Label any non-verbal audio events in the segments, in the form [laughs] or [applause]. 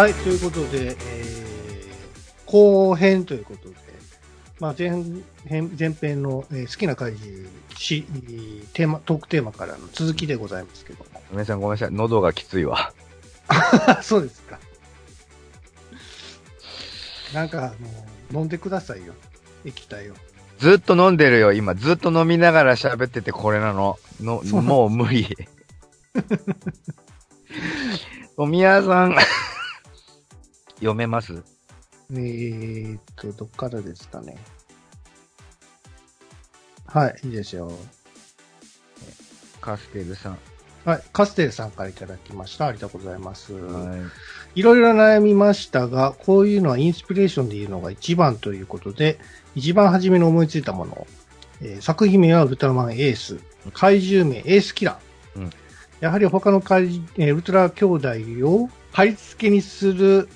はい、ということで、えー、後編ということで、まあ、前編前編の、えー好きな怪獣しテーマ、トークテーマからの続きでございますけども。ごめんなさい、ごめんなさい。喉がきついわ。[laughs] そうですか。なんか、あの、飲んでくださいよ。液体を。ずっと飲んでるよ、今。ずっと飲みながら喋っててこれなの。のもう無理。富谷さん、[laughs] 読めます？えーっと、どっからですかね。はい、いいですよ。カステルさん。はい、カステルさんからいただきました。ありがとうございます。はい。いろいろ悩みましたが、こういうのはインスピレーションで言うのが一番ということで、一番初めに思いついたもの。えー作品名はウルトラマンエース。怪獣名エースキラー。うんやはり他の怪獣、えーウルトラ兄弟を貼り付けにする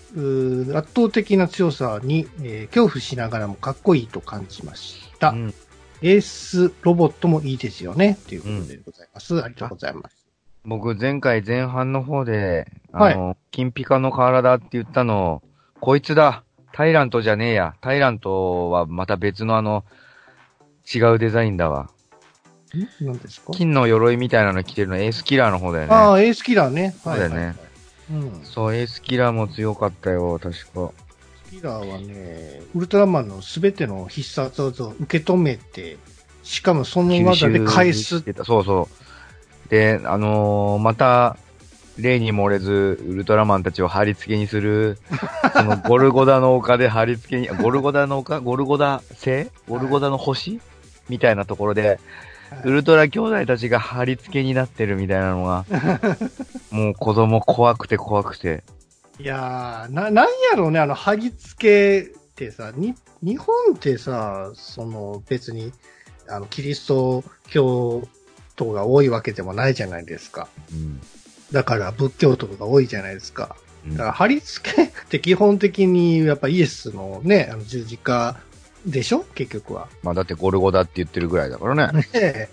圧倒的な強さに、えー恐怖しながらもかっこいいと感じました。うんエースロボットもいいですよね。ということでございます。ありがとうございます。僕、前回前半の方で、あの、金ピカの体って言ったの、こいつだタイラントじゃねえや。タイラントはまた別のあの、違うデザインだわ。ん何ですか？金の鎧みたいなの着てるのエースキラーの方だよね。ああ、エースキラーね。そうだよねはいはいはいうん。そう、エースキラーも強かったよ、確か。キラーはね、ウルトラマンのすべての必殺技を受け止めて、しかもその技で返す。そうそう。で、あのーまた、例に漏れず、ウルトラマンたちを貼り付けにする、[laughs] そのゴルゴダの丘で貼り付けに、ゴルゴダの丘？ゴルゴダ星？ゴルゴダの星？みたいなところで、ウルトラ兄弟たちが貼り付けになってるみたいなのが、[laughs] もう子供怖くて怖くて。いやー、な、なんやろうね、あの、貼り付けってさ、に、日本ってさ、その、別に、あの、キリスト教徒が多いわけでもないじゃないですか。うん。だから仏教徒が多いじゃないですか。うんだから貼り付けって基本的にやっぱイエスのね、あの十字架でしょ？結局は。まあだってゴルゴダって言ってるぐらいだからね。[laughs] ね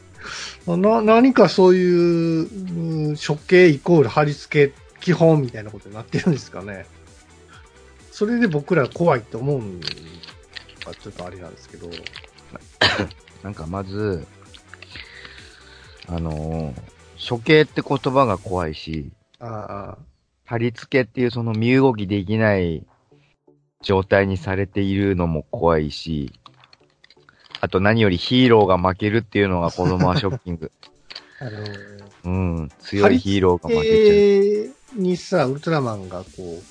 え。な、何かそういう、うん処刑イコール貼り付け基本みたいなことになってるんですかね。それで僕ら怖いと思うんがちょっとあれなんですけど。[coughs] なんかまず、あのー処刑って言葉が怖いし、ああ、貼り付けっていうその身動きできない状態にされているのも怖いし、あと何よりヒーローが負けるっていうのが子供はショッキング。あの、うん。強いヒーローが負けちゃう。えにさ、ウルトラマンがこう、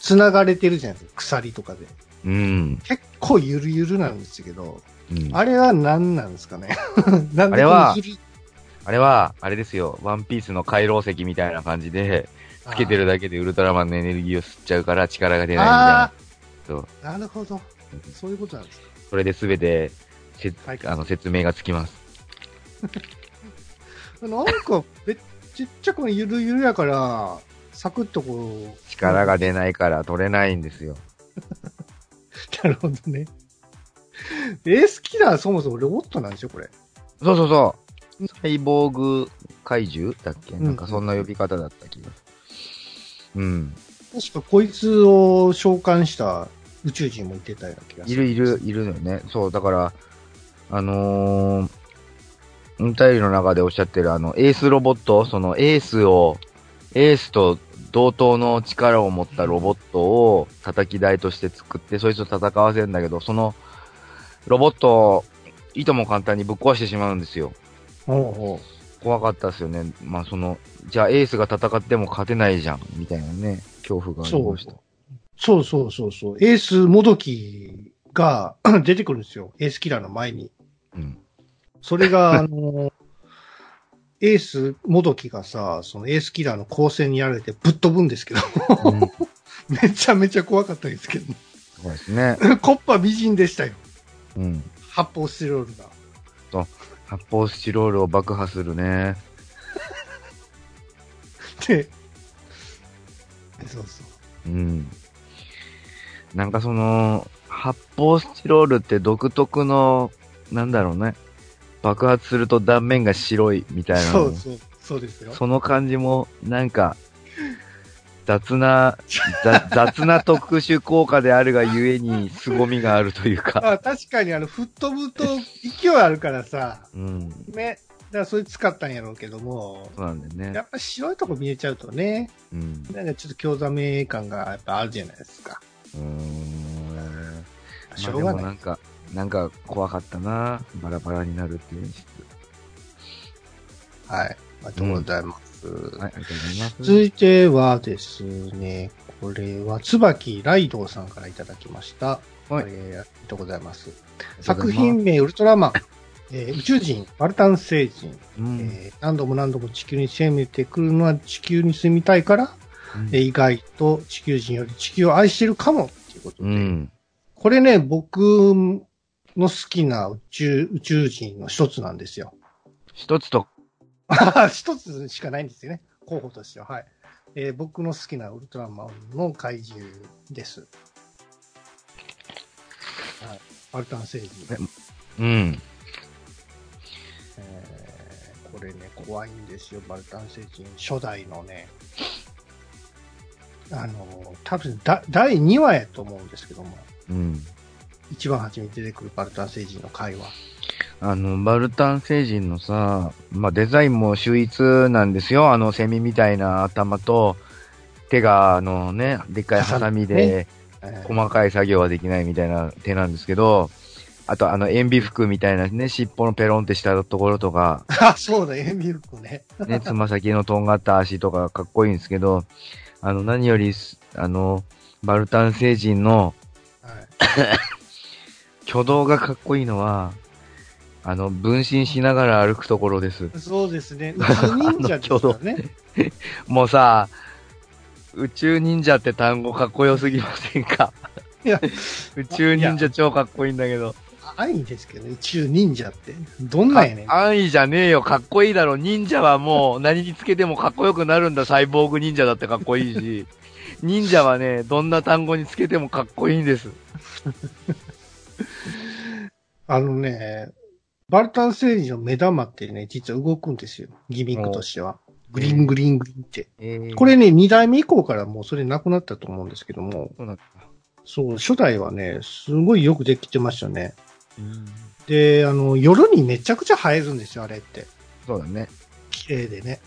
繋がれてるじゃないですか。鎖とかで。うん。結構ゆるゆるなんですけど、うん、あれは何なんですかね？[laughs] なんであれはあれは、あれですよ。ワンピースの回廊石みたいな感じで、つけてるだけでウルトラマンのエネルギーを吸っちゃうから力が出ないみたいななるほど。そういうことなんですか。それで全て、せはいあの説明がつきます。[laughs] なんか、めっちっちゃくゆるゆるやから、サクッとこう。力が出ないから取れないんですよ。[laughs] なるほどね。エースキラーそもそもロボットなんでしょこれ。そうそうそう。サイボーグ怪獣だっけ、んなんかそんな呼び方だった気がする。うん。確かこいつを召喚した宇宙人もいてたような気がする。いるいる、いるのよね。そう、だから、あのー、お便りの中でおっしゃってるあの、エースロボット、そのエースを、エースと同等の力を持ったロボットを叩き台として作って、そいつと戦わせるんだけど、その、ロボットを、いとも簡単にぶっ壊してしまうんですよ。ほうほ怖かったですよね。まあその、じゃあエースが戦っても勝てないじゃん、みたいなね、恐怖がありました。そうそうそうそう。エースもどきが出てくるんですよ。エースキラーの前に。うん。それが、[laughs] あの、エースもどきがさ、そのエースキラーの光線にやられてぶっ飛ぶんですけど、うん、[laughs] めちゃめちゃ怖かったですけど、そうですね。[laughs] コッパ美人でしたよ。うん。発泡スチロールが。発泡スチロールを爆破するね。って。そうそう。うん。なんかその、発泡スチロールって独特の、なんだろうね。爆発すると断面が白いみたいなのそうそう、そうですよ。その感じも、なんか、雑な、ざ [laughs] 雑な特殊効果であるがゆえに、凄みがあるというか。あ確かにあの、吹っ飛ぶと勢いあるからさ、うん。ね。だからそれ使ったんやろうけども、そうなんだよねや。っぱ白いとこ見えちゃうとね、うん。なんかちょっと興ざめ感がやっぱあるじゃないですか。うーん。しょうがない。まあなんか、なんか怖かったな。バラバラになるっていう演出。はい。ありがとうございます。はい、ありがとうございます。続いてはですね、これは、椿ライドウさんからいただきました。はいえーありがとうございます。作品名、ウルトラマン、えー [laughs] 宇宙人、バルタン星人、うん、えー何度も何度も地球に攻めてくるのは地球に住みたいから、うんえー意外と地球人より地球を愛してるかもっていうことで、うん。これね、僕の好きな宇宙宇宙人の一つなんですよ。一つと、[laughs] 一つしかないんですよね。候補としては。はい。えー僕の好きなウルトラマンの怪獣です。はい。バルタン星人。うん。えーこれね、怖いんですよ、バルタン星人。初代のね。あの、多分だ、第2話やと思うんですけども、うん。一番初めに出てくるバルタン星人の回は。あの、バルタン星人のさ、まあ、デザインも秀逸なんですよ。あの、セミみたいな頭と、手が、あのね、でっかいハサミで、えー細かい作業はできないみたいな手なんですけど、あと、あの、塩ビ服みたいなね、尻尾のペロンってしたところとか、あ、[laughs] そうだ、エミルクね。[laughs] ね、つま先のとんがった足とかかっこいいんですけど、あの、何よりす、あの、バルタン星人のはい。[laughs] 挙動がかっこいいのは、あの、分身しながら歩くところです。そうですね。[laughs] 宇宙忍者ですからね。もうさ、宇宙忍者って単語かっこよすぎませんか？いや、宇宙忍者超かっこいいんだけど。安易ですけどね、宇宙忍者って。どんなんやねん。あ安易じゃねえよ。かっこいいだろ。忍者はもう何につけてもかっこよくなるんだ。サイボーグ忍者だってかっこいいし。忍者はね、どんな単語につけてもかっこいいんです。あのね、バルタン星人の目玉ってね、実は動くんですよ。ギミックとしては。グリーングリーングリーンって。えーこれね、2代目以降からもうそれなくなったと思うんですけども、そうなんだ。そう、初代はね、すごいよくできてましたね。うんで、あの、夜にめちゃくちゃ映えるんですよ、あれって。そうだね。綺麗でね。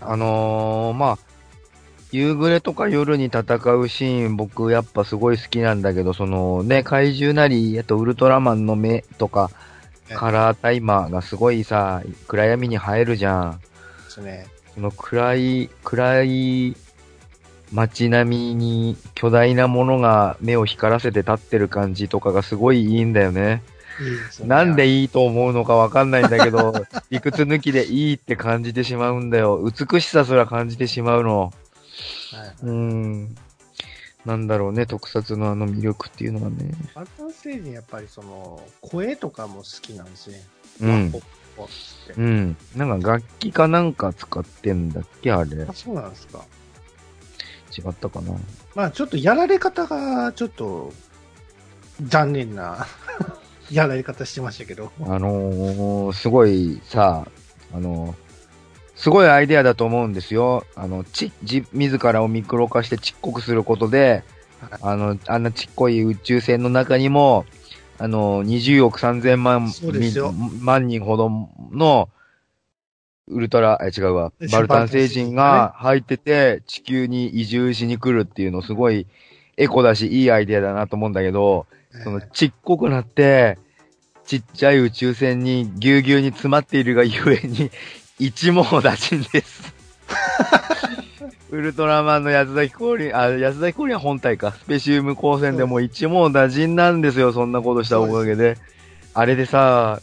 あのー、まあ、夕暮れとか夜に戦うシーン、僕やっぱすごい好きなんだけど、そのね、怪獣なり、あとウルトラマンの目とか、ねカラータイマーがすごいさ、暗闇に映えるじゃん。ですね。その暗い、暗い街並みに巨大なものが目を光らせて立ってる感じとかがすごいいいんだよね。いい。なんでいいと思うのかわかんないんだけど、[laughs] 理屈抜きでいいって感じてしまうんだよ。美しさすら感じてしまうの。はい、うーん。なんだろうね、特撮のあの魅力っていうのはね。バルタン星人やっぱりその、声とかも好きなんですね。うんうん。なんか楽器かなんか使ってんだっけあれ。違あ、そうなんですか。ったかな。まあちょっとやられ方が、ちょっと、残念な、[laughs] やられ方してましたけど。あのー、すごいさ、あのーすごいアイデアだと思うんですよ。あの、ち、じ、自らをミクロ化してちっこくすることで、はい。あの、あんなちっこい宇宙船の中にも、あの、20億3000万、万人ほどの、ウルトラ、え、違うわ。え、バルタン星人が入ってて、地球に移住しに来るっていうのすごいエコだし、いいアイデアだなと思うんだけど、そのえーちっこくなって、ちっちゃい宇宙船にぎゅうぎゅうに詰まっているがゆえに、一網打尽です。ウルトラマンの安崎降臨、あ、安崎降臨は本体か。スペシウム光線でも一網打尽なんですよ、そんなことしたおかげで。あれでさ、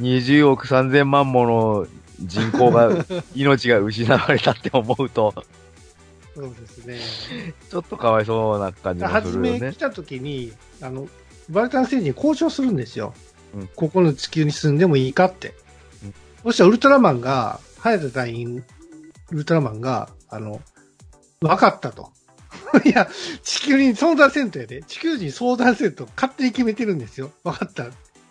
20億3000万もの人口が、[laughs] 命が失われたって思うと、そうですね。ちょっとかわいそうな感じがす初るよねめ来。た時に、あの、バルタン星人に交渉するんですよ。うんここの地球に住んでもいいかって。うんそしたらウルトラマンが、早田隊員、ウルトラマンが、あの、分かったと。[laughs] いや、地球に相談せんとやで。地球人に相談せんと勝手に決めてるんですよ。分かった。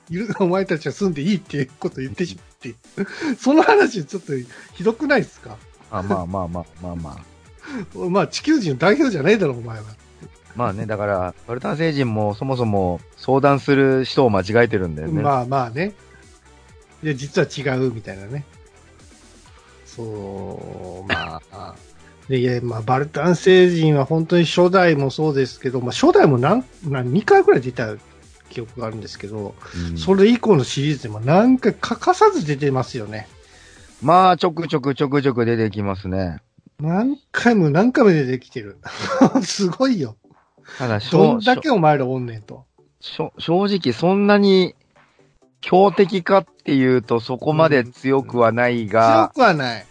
いるお前たちは住んでいいっていうことを言ってしまって。[laughs] その話ちょっとひどくないですか？あまあまあまあまあまあ。[laughs] まあ地球人の代表じゃないだろ、お前は。まあね、だから、バルタン星人もそもそも相談する人を間違えてるんだよね。まあまあね。で、実は違うみたいなね。そう、まあ。で、いや、まあ、バルタン星人は本当に初代もそうですけど、まあ、初代も何、何、2回くらい出た記憶があるんですけど、うんそれ以降のシリーズでも何回欠かさず出てますよね。まあ、ちょくちょくちょくちょく出てきますね。何回も何回も出てきてる。[laughs] すごいよ。ただ、どんだけお前らおんねんと。正直そんなに強敵かっていうとそこまで強くはない強が、くはない。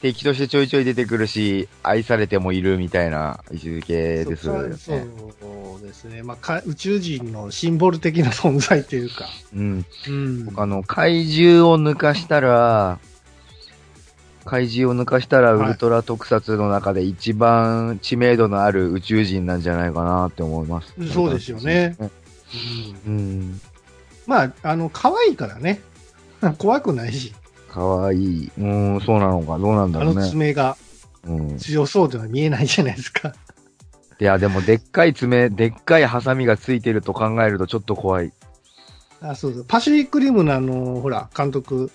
敵としてちょいちょい出てくるし、愛されてもいるみたいな位置づけですよね。そうですね。まあか、宇宙人のシンボル的な存在というか。うん。うん。あの、怪獣を抜かしたら、怪獣を抜かしたらはいウルトラ特撮の中で一番知名度のある宇宙人なんじゃないかなって思います。そうですよね。うんうん。まあ、あの、可愛いからね。[laughs] 怖くないし、かわいい。うん、そうなのか。どうなんだあのろうね。爪がうん。強そうでは見えないじゃないですか。いや、でも、でっかい爪、でっかいハサミがついてると考えるとちょっと怖い。あそうそう。パシフィックリムのあの、ほら、監督、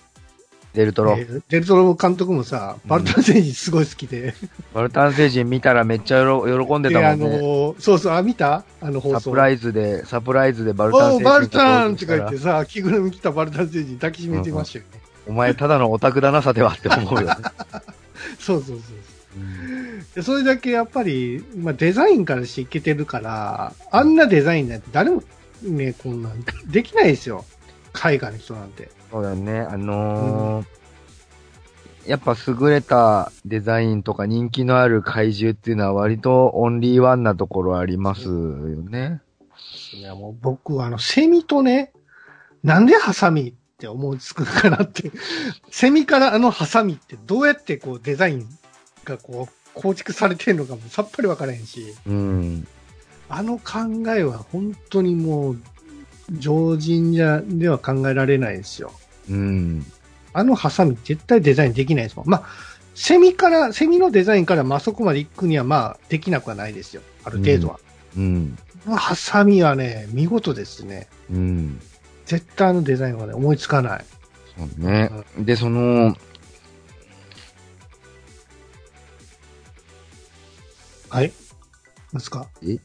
デルトロ。えーデルトロ監督もさ、バルタン星人すごい好きで。バルタン星人見たらめっちゃよろ喜んでで、あたもんね。の、そうそう、あ、見た？あの放送。サプライズで、サプライズでバルタン星人バルタンとか言ってさ、着ぐるみ着たバルタン星人抱きしめてましたよね。お前ただのオタクだなさてはって思うよね。[laughs] そうそうそうそう。うんでそれだけやっぱり、まあ、デザインからしていけてるから、あんなデザインなんて誰もね、こんなんできないですよ。海外の人なんて。そうだよね。あのーやっぱ優れたデザインとか人気のある怪獣っていうのは割とオンリーワンなところありますよね。いやもう僕はあの、セミとね、なんでハサミって思いつくかなって。[laughs] セミからあのハサミってどうやってこうデザインがこう構築されてるのかもさっぱりわからへんし、うん。あの考えは本当にもう常人じゃ、では考えられないですよ。うん。あのハサミ絶対デザインできないですもん。まあ、セミから、セミのデザインからまあそこまで行くにはまあできなくはないですよ。ある程度は。うん。このハサミはね、見事ですね。うん。絶対あのデザインはね、思いつかない。そうね。で、その、はい。ですか？聞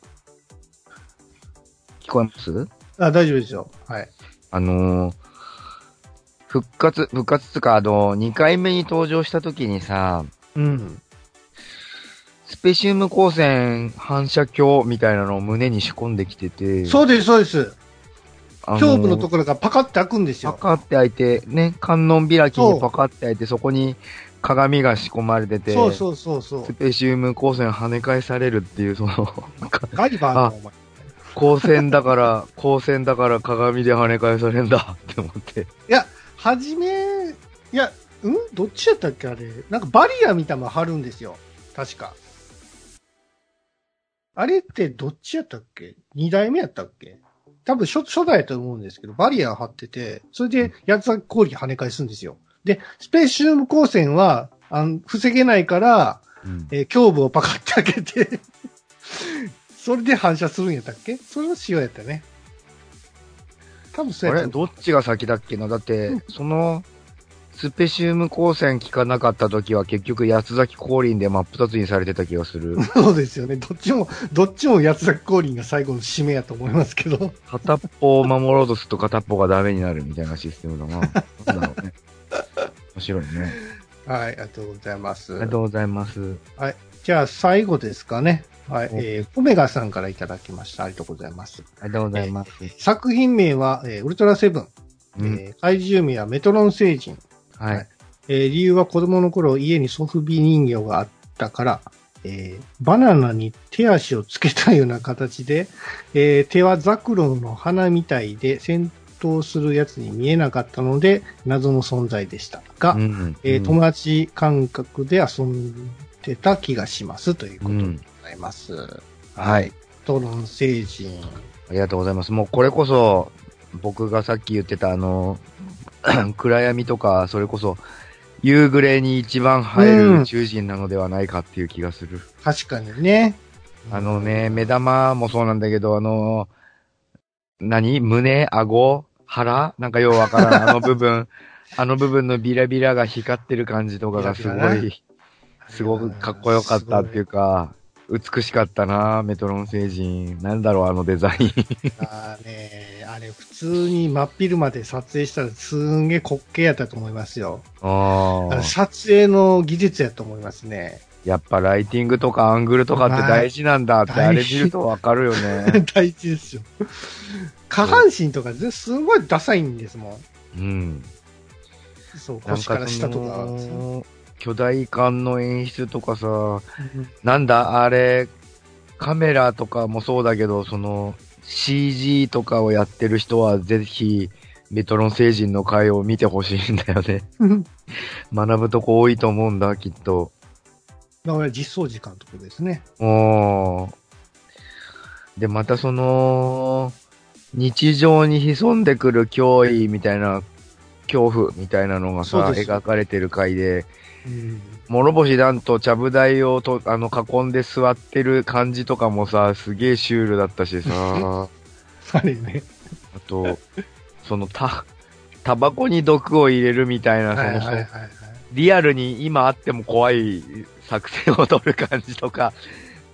こえます？あ、大丈夫ですよ。はい。あのー復活、復活つか、あの、2回目に登場した時にさ、うん。スペシウム光線反射鏡みたいなのを胸に仕込んできてて、そうです、そうです。あ胸部のところがパカって開くんですよ。パカって開いて、ね、観音開きにパカって開いて、そこに鏡が仕込まれてて、そうそうそうそうス。ペシウム光線跳ね返されるっていう、その、ガリバーのお前。光線だから、光線だから鏡で跳ね返されるんだって思って。いや、はじめ、いや、うん？どっちやったっけあれ？なんかバリアみたいなの貼るんですよ。確か。あれってどっちやったっけ？二代目やったっけ？多分初初代やと思うんですけど、バリア貼ってて、それで八つ咲き氷跳ね返すんですよ。で、スペシウム光線は、あの、防げないから、うんえー胸部をパカって開けて、それで反射するんやったっけ？それの仕様やったね。多分そうあれやった。どっちが先だっけな？だって、その、スペシウム光線効かなかった時は結局八つ咲き降臨で真っ二つにされてた気がする。[laughs] そうですよね。どっちも、どっちも八つ咲き降臨が最後の締めやと思いますけど。片っぽを守ろうとすると片っぽがダメになるみたいなシステムだな。[laughs] なんだろうね。面白いね。はい、ありがとうございます。ありがとうございます。じゃあ最後ですかね。はい、おえー、オメガさんからいただきました。ありがとうございます。ありがとうございます。作品名は、えーウルトラセブン。うん。えー怪獣名はメトロン星人。はい。えー理由は子供の頃家にソフビ人形があったから、えーバナナに手足をつけたような形で、えー手はザクロの花みたいで、先闘するやつに見えなかったので、謎の存在でしたが、うんえー友達感覚で遊んでた気がしますということでございます。はい。トロン星人。ありがとうございます。もうこれこそ、僕がさっき言ってたあの、[clears throat] 暗闇とか、それこそ、夕暮れに一番映える宇宙人なのではないかっていう気がする。確かにね。あのね、目玉もそうなんだけど、あの、何？胸顎腹？なんかようわからん。[laughs] あの部分、あの部分のビラビラが光ってる感じとかがすごい、すごくかっこよかったっていうか、美しかったなメトロン星人。なんだろう、あのデザイン。あーねあれ普通に真っ昼まで撮影したらすんげえ滑稽やったと思いますよ。ああ。撮影の技術やと思いますね。やっぱライティングとかアングルとかって大事なんだって、まああれ見るとわかるよね。[laughs] 大事ですよ。下半身とかすごいダサいんですもん。うん。そう、腰かからそ下とか。の、巨大感の演出とかさ、うんなんだ、あれ、カメラとかもそうだけど、その、CG とかをやってる人はぜひ、メトロン星人の回を見てほしいんだよね。学ぶとこ多いと思うんだ、きっと。だから実装時間とかですね。おー。で、またその、日常に潜んでくる脅威みたいな、恐怖みたいなのがさ、描かれてる回で、うん。諸星団とちゃぶ台をと、あの、囲んで座ってる感じとかもさ、すげえシュールだったしさ、ああれね。と、その、た、タバコに毒を入れるみたいな、その、はいはいはいはい。リアルに今あっても怖い作戦を取る感じとか、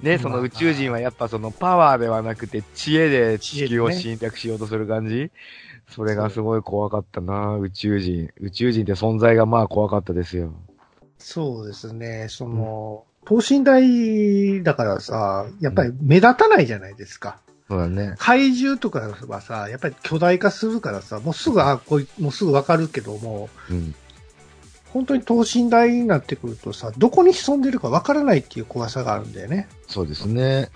ね、その宇宙人はやっぱそのパワーではなくて知恵で地球を侵略しようとする感じ、それがすごい怖かったな、宇宙人。宇宙人って存在がまあ怖かったですよ。そうですね。その、等身大だからさ、やっぱり目立たないじゃないですか。そうだね。怪獣とかはさ、やっぱり巨大化するからさ、もうすぐ、あ、こい、もうすぐわかるけども、うん。本当に等身大になってくるとさ、どこに潜んでるかわからないっていう怖さがあるんだよね。そうですね。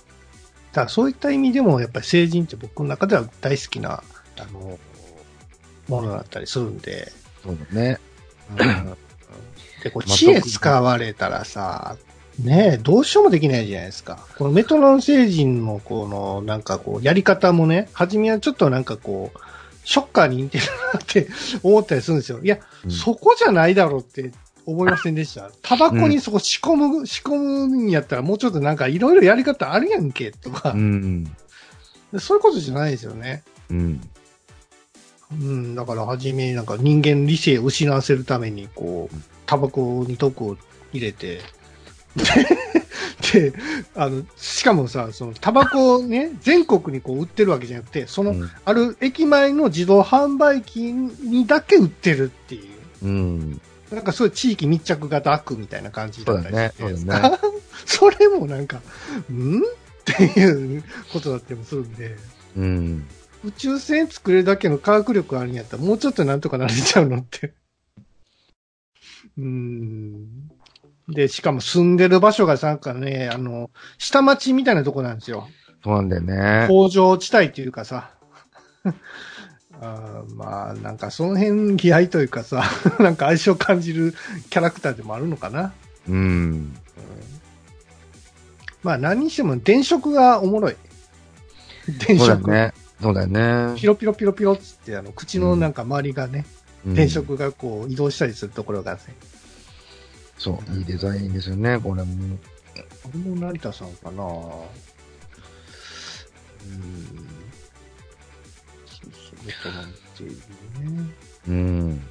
だからそういった意味でも、やっぱり成人って僕の中では大好きな、あの、ものだったりするんで、そうだね。うんで、こう、まあ知恵使われたらさ、ねえ、どうしようもできないじゃないですか。このメトロン星人のこの、なんかこう、やり方もね、初めはちょっとなんかこう、ショッカーに似てるなって思ったりするんですよ。いや、うんそこじゃないだろうって思いませんでした？タバコにそこ仕込む、仕込むんやったらもうちょっとなんかいろいろやり方あるやんけ、とかう、ん。そういうことじゃないですよね。うん。うん、だから初めになんか人間の理性を失わせるために、こう、タバコに毒を入れて、[laughs] で、あの、しかもさ、そのタバコをね、全国にこう売ってるわけじゃなくて、その、うん。ある駅前の自動販売機にだけ売ってるっていう。うん。なんかそういう地域密着型悪みたいな感じだったりしてそうだね。[laughs] それもなんか、ん？っていうことだったりもするんで、うん。宇宙船作れるだけの科学力あるんやったら、もうちょっとなんとかなれちゃうのって。うーん。で、しかも住んでる場所がなんかね、あの、下町みたいなとこなんですよ。そうなんだよね。工場地帯っていうかさ。[laughs] あーまあ、なんかその辺気合というかさ、[laughs] なんか相性感じるキャラクターでもあるのかな。うん。まあ何にしても電飾がおもろい。電飾。そうだよね。そうだよねピ。ロピロピロピロっつって、あの、口のなんか周りがね、うん電飾がこう移動したりするところがね、そう、いいデザインですよね、これも。これも成田さんかなうん。そうそう、ベトナムっていうね。うん。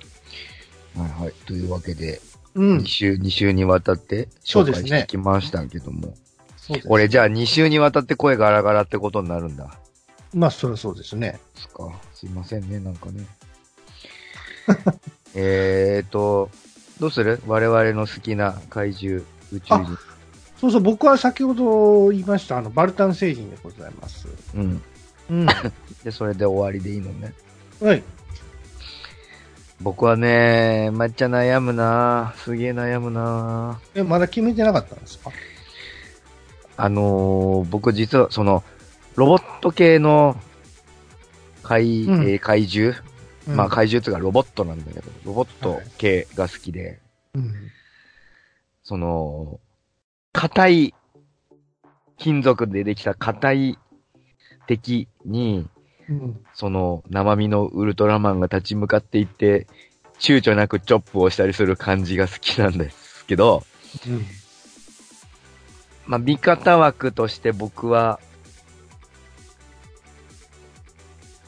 はいはい。というわけで、うん2。週、二週にわたって紹介してきましたけども。そうです。これじゃあ2週にわたって声ガラガラってことになるんだ。まあ、それはそうですね。ですか。すいませんね、なんかね。[laughs] えーと、どうする？我々の好きな怪獣、宇宙人。そうそう、僕は先ほど言いました、あの、バルタン星人でございます。うん。うん。[laughs] で、それで終わりでいいのね。はい。僕はね、抹茶悩むなすげえ悩むなえ、まだ決めてなかったんですか？あのー僕実はその、ロボット系の怪,、うんえー怪獣？まあ怪獣っていうかロボットなんだけど、ロボット系が好きで、うん。その、硬い、金属でできた硬い敵に、うん。その生身のウルトラマンが立ち向かっていって、躊躇なくチョップをしたりする感じが好きなんですけど、うん。まあ、味方枠として僕は、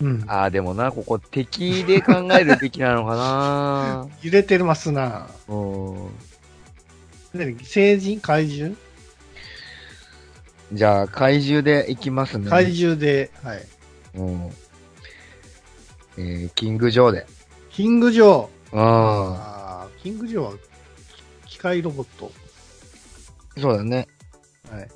うん。ああ、でもな、ここ敵で考えるべきなのかな [laughs] 揺れてますな。うん。何成人怪獣？じゃあ、怪獣でいきますね。怪獣で、はい。うん。えー、キング・ジョーで。キングジョー。あああ、キングジョーは機械ロボット。あ、そうだね。はい。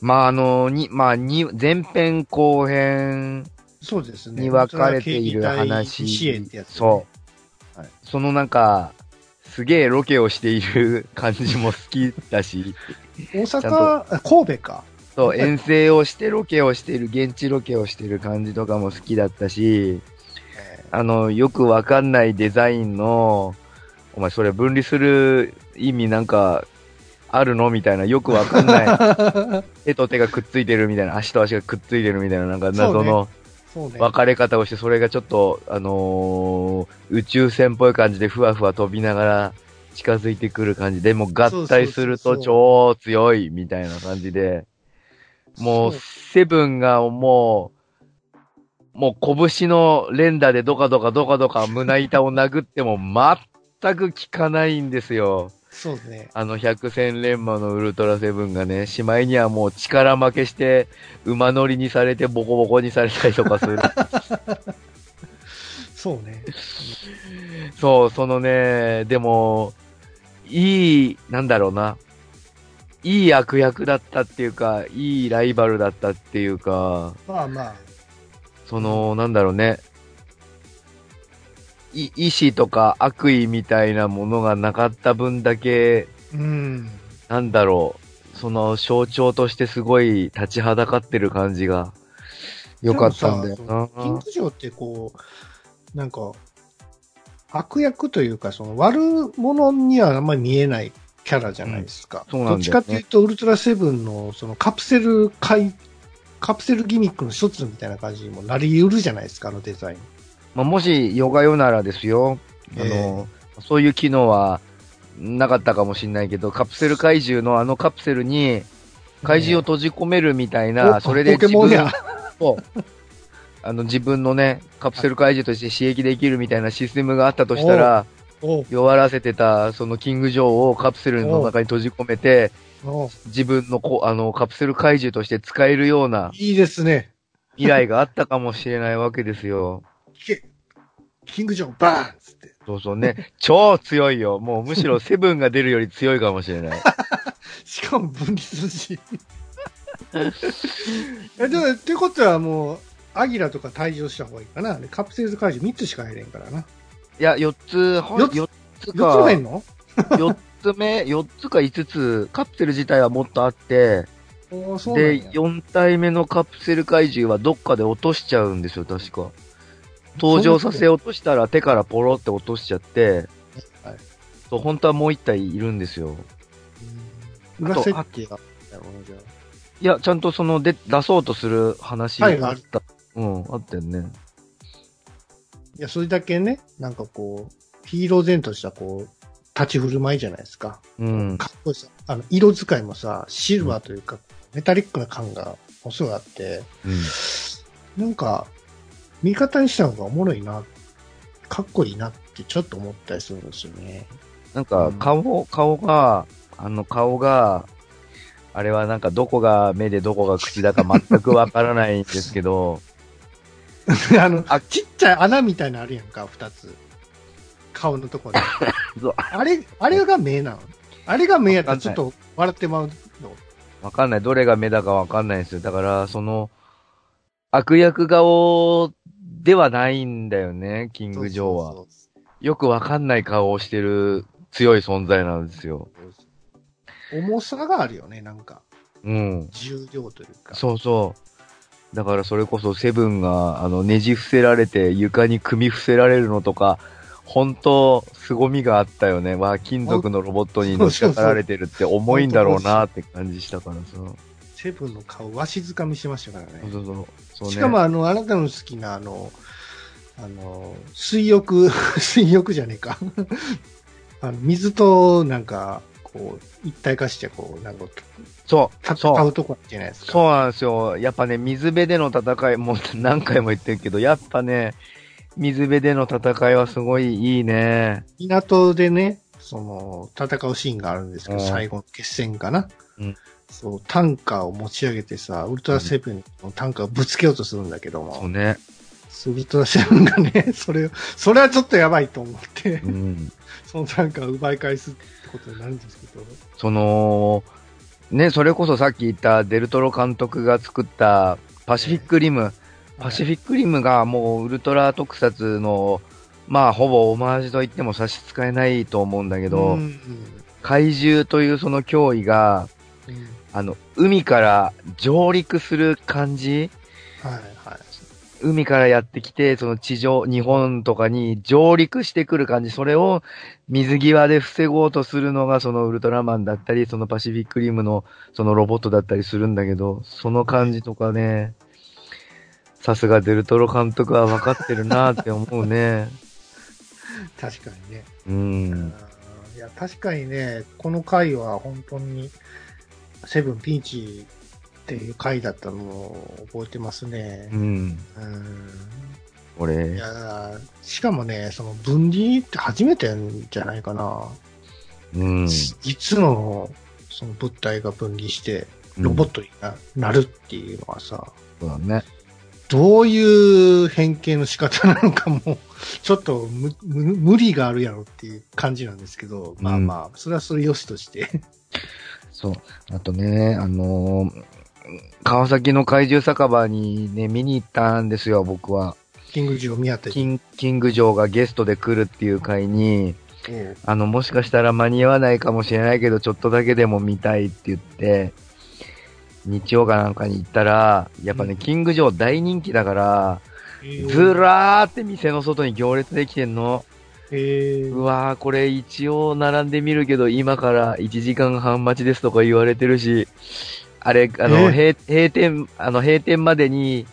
まあ、あの、に、まあ、に、前編後編そうですね。に分かれている話。支援ってやつ、ね。そう。はいそのなんか、すげえロケをしている感じも好きだし、大阪、あ神戸か。そう、遠征をしてロケをしている、現地ロケをしている感じとかも好きだったし、あの、よくわかんないデザインの、お前それ分離する意味なんか、あるのみたいな、よくわかんない。[laughs] 手と手がくっついてるみたいな、足と足がくっついてるみたいな、なんか謎の。分かれ方をして、それがちょっと、あのー宇宙船っぽい感じでふわふわ飛びながら近づいてくる感じで、もう合体すると超強いみたいな感じで、もうセブンがもう、もう拳の連打でドカドカドカドカ胸板を殴っても全く効かないんですよ。そうね。あの百戦錬磨のウルトラセブンがね、しまいにはもう力負けして馬乗りにされてボコボコにされたりとかする。[laughs] そうね。そう、そのね、でも、いい、なんだろうな。いい悪役だったっていうか、いいライバルだったっていうか、まあまあ。その、なんだろうね。い意志とか悪意みたいなものがなかった分だけ、うん。なんだろう。その象徴としてすごい立ちはだかってる感じが、良かったんだよでなもさキングジョーってこう、なんか、悪役というか、その悪者にはあんまり見えないキャラじゃないですか。うんそうなんだよねどっちかっていうと、ウルトラセブンのそのカプセル回、カプセルギミックの一つみたいな感じにもなり得るじゃないですか、あのデザイン。まあ、もし、ヨガヨならですよ。あの、そういう機能はなかったかもしれないけど、カプセル怪獣のあのカプセルに怪獣を閉じ込めるみたいな、おそれで自分。[laughs] を、あの自分のね、カプセル怪獣として刺激できるみたいなシステムがあったとしたら、お弱らせてたそのキング・ジョーをカプセルの中に閉じ込めて、お自分のこあのカプセル怪獣として使えるようないいですね。未来があったかもしれないわけですよ。キキングジョー、バーンっつって。そうそうね。超強いよ。もうむしろセブンが出るより強いかもしれない。[laughs] しかも分離するし。[laughs] え、でも、ってことはもう、アギラとか退場した方がいいかな。でカプセル怪獣3つしか入れんからな。いや、4つ、ほ四つ4つ4つか、入んの？4つ目、[laughs] 4つか5つ、カプセル自体はもっとあって、で、や4体目のカプセル怪獣はどっかで落としちゃうんですよ、確か。登場させようとしたら手からポロって落としちゃって、はいそう、本当はもう1体いるんですよ。うん裏設計があったよね、じゃいや、ちゃんとその、で、出そうとする話はいあった。うん、あったよね。いや、それだけね、なんかこう、ヒーロー前としたこう、立ち振る舞いじゃないですか。うん。かっこいいさ。あの、色使いもさ、シルバーというか、メタリックな感が、ものすごいあって、うん。なんか、見方にした方がおもろいな、かっこいいなってちょっと思ったりするんですよね。なんか、顔、顔が、あの顔が、あれはなんかどこが目でどこが口だか全くわからないんですけど、[laughs] あの、あちっちゃい穴みたいなのあるやんか、二つ。顔のところ。[laughs] あれ、あれが目なのあれが目やったらちょっと笑ってまうの？わかんない。どれが目だかわかんないんですよ。だから、その、悪役顔ではないんだよね、キング・ジョーは。そうよくわかんない顔をしてる強い存在なんですよ。そうそう重さがあるよね、なんか。うん。重量というか。そうそだからそれこそセブンが、あの、ねじ伏せられて床に組み伏せられるのとか、本当凄みがあったよね。わあ、金属のロボットにのしかかられてるって重いんだろうなって感じしたからさ。セブンの顔、わしづかみしましたからね。そうそうそう、ね。しかも、あの、あなたの好きな、あの、あの、水浴、[laughs] 水浴じゃねえか。[laughs] あの水と、なんか、こう、一体化して、こう、なんか、そう、戦そう。うとこじゃないですか。そうなんですよ。やっぱね、水辺での戦い、もう何回も言ってるけど、やっぱね、水辺での戦いはすごいいいね。港でね、その、戦うシーンがあるんですけど、うん最後の決戦かな。うんそう、タンカーを持ち上げてさ、ウルトラセブンのタンカーをぶつけようとするんだけども、そうね。ウルトラセブンがね、[laughs] それを、それはちょっとやばいと思ってう、ん。[laughs] そのタンカーを奪い返すってことになるんですけど、その、ね、それこそさっき言ったデルトロ監督が作ったパシフィックリム。パシフィックリムがもうウルトラ特撮の、まあほぼオマージュと言っても差し支えないと思うんだけど、うんうん怪獣というその脅威が、うんあの、海から上陸する感じ？はいはい。海からやってきて、その地上、日本とかに上陸してくる感じ、それを水際で防ごうとするのがそのウルトラマンだったり、そのパシフィックリムのそのロボットだったりするんだけど、その感じとかね、さすがデルトロ監督は分かってるなって思うね。[laughs] 確かにね。ううんん。いや、確かにね、この回は本当に、セブンピンチっていう回だったのを覚えてますねう。ん。うん。い俺、や、しかもね、その分離って初めてんじゃないかな。うん。いつの、その物体が分離して、ロボットにな,、なるっていうのはさ、そうだね。どういう変形の仕方なのかも、[laughs] ちょっと無理があるやろっていう感じなんですけど、まあまあ、それはそれよしとして。そう。あとね、あのー川崎の怪獣酒場にね、見に行ったんですよ、僕は。キングジョー見合ってキンキングジョーがゲストで来るっていう回に、あの、もしかしたら間に合わないかもしれないけど、ちょっとだけでも見たいって言って、日曜かなんかに行ったら、やっぱね、うんキングジョー大人気だから、えずらーって店の外に行列できてんの。えー。うわー、これ一応並んでみるけど、今から1時間半待ちですとか言われてるし、あれ、あの、閉閉店、あの、閉店までに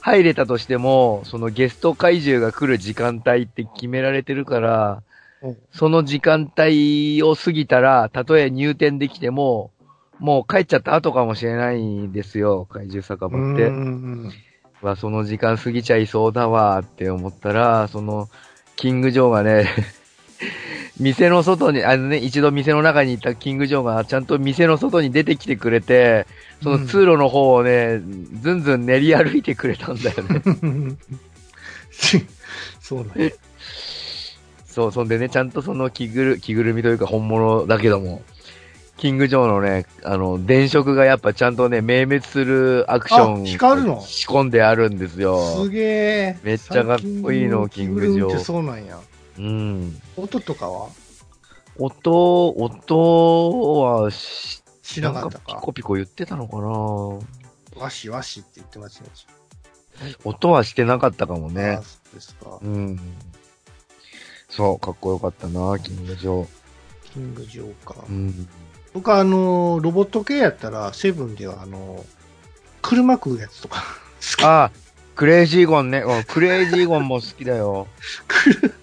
入れたとしても、そのゲスト怪獣が来る時間帯って決められてるから、お。その時間帯を過ぎたら、たとえ入店できても、もう帰っちゃった後かもしれないんですよ、怪獣酒場って。うわ、その時間過ぎちゃいそうだわって思ったら、その、キングジョーがね、[laughs] 店の外に、あのね、一度店の中にいたキングジョーがちゃんと店の外に出てきてくれて、その通路の方をね、ずんずん練り歩いてくれたんだよね。うん。そうなんやそう、そんでね、ちゃんとその着ぐる、着ぐるみというか本物だけども、キングジョーのね、あの、電飾がやっぱちゃんとね、明滅するアクションあ光るの？仕込んであるんですよす。げえ。めっちゃかっこいいのキングジョーそうなんや。うん。音とかは？音、音はし、しなかったか。んピコピコ言ってたのかなわしわしって言ってましたね。音はしてなかったかもあね。そうですか。うん。そう、かっこよかったな、キングジョー。キングジョーか。うん。僕はあの、ロボット系やったら、セブンではあの、車食うやつとか好き。あ、クレイジーゴンね。うんクレイジーゴンも好きだよ。くる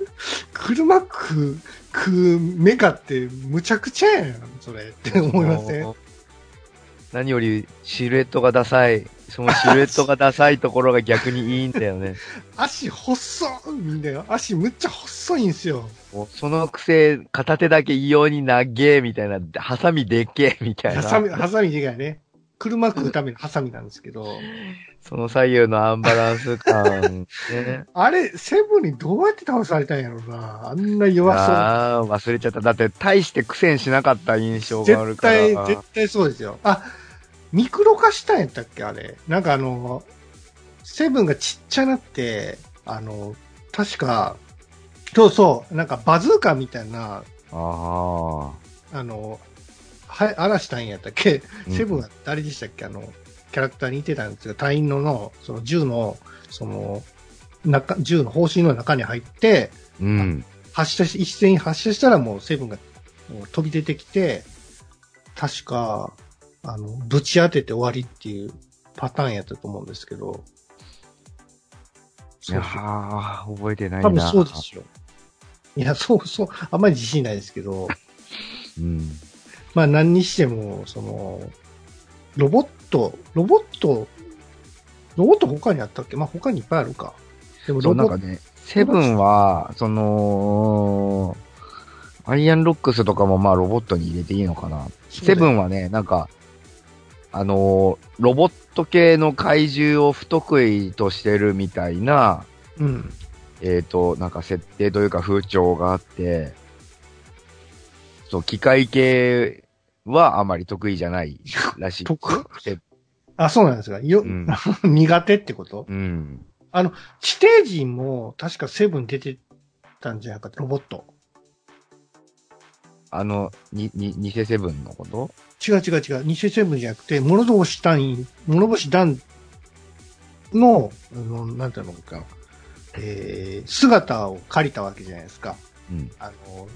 車食う、食うメカってむちゃくちゃやん、それって思いません？何よりシルエットがダサい。そのシルエットがダサいところが逆にいいんだよね。[laughs] 足細いみたいな。足むっちゃ細いんすよ。そのくせ、片手だけ異様に長えみたいな、ハサミでっけえみたいな。ハサミ、ハサミでかいね。車食うためのハサミなんですけど、[laughs] その左右のアンバランス感。ね。[laughs] あれ、セブンにどうやって倒されたんやろな。あんな弱そう。ああ、忘れちゃった。だって、大して苦戦しなかった印象がある絶から。対、絶対そうですよ。あ、ミクロ化したんやったっけあれ。なんかあの、セブンがちっちゃなって、あの、確か、そうそう、なんかバズーカみたいな、ああ。あの、はい、荒らしたんやったっけ、うんセブンは誰でしたっけあの、キャラクターに似てたんですが、隊員のの、その銃の、その、中、銃の方針の中に入って、うん。発射し、一斉に発射したらもうセブンが飛び出てきて、確か、あの、ぶち当てて終わりっていうパターンやったと思うんですけど。いやー、覚えてないな。多分そうですよ。いや、そうそう、あんまり自信ないですけど、うん。まあ何にしても、その、ロボット、ロボット、ロボット他にあったっけ？まあ他にいっぱいあるか。でもロボット、なんかね、セブンは、その、アイアンロックスとかもまあロボットに入れていいのかな。セブンはね、なんか、あのーロボット系の怪獣を不得意としてるみたいな、うん。えっ、と、なんか設定というか風潮があって、そう、機械系はあまり得意じゃないらしい。得えあ、そうなんですか。よ、うん。[laughs] 苦手ってこと？うん。地底人も確かセブン出てたんじゃなかった、ロボット。あの、に、に、偽セブンのこと？違う違う違う。偽セブンじゃなくて、諸星単位、諸星団の、あの、なんていうのか、えー、姿を借りたわけじゃないですか。うん。あの、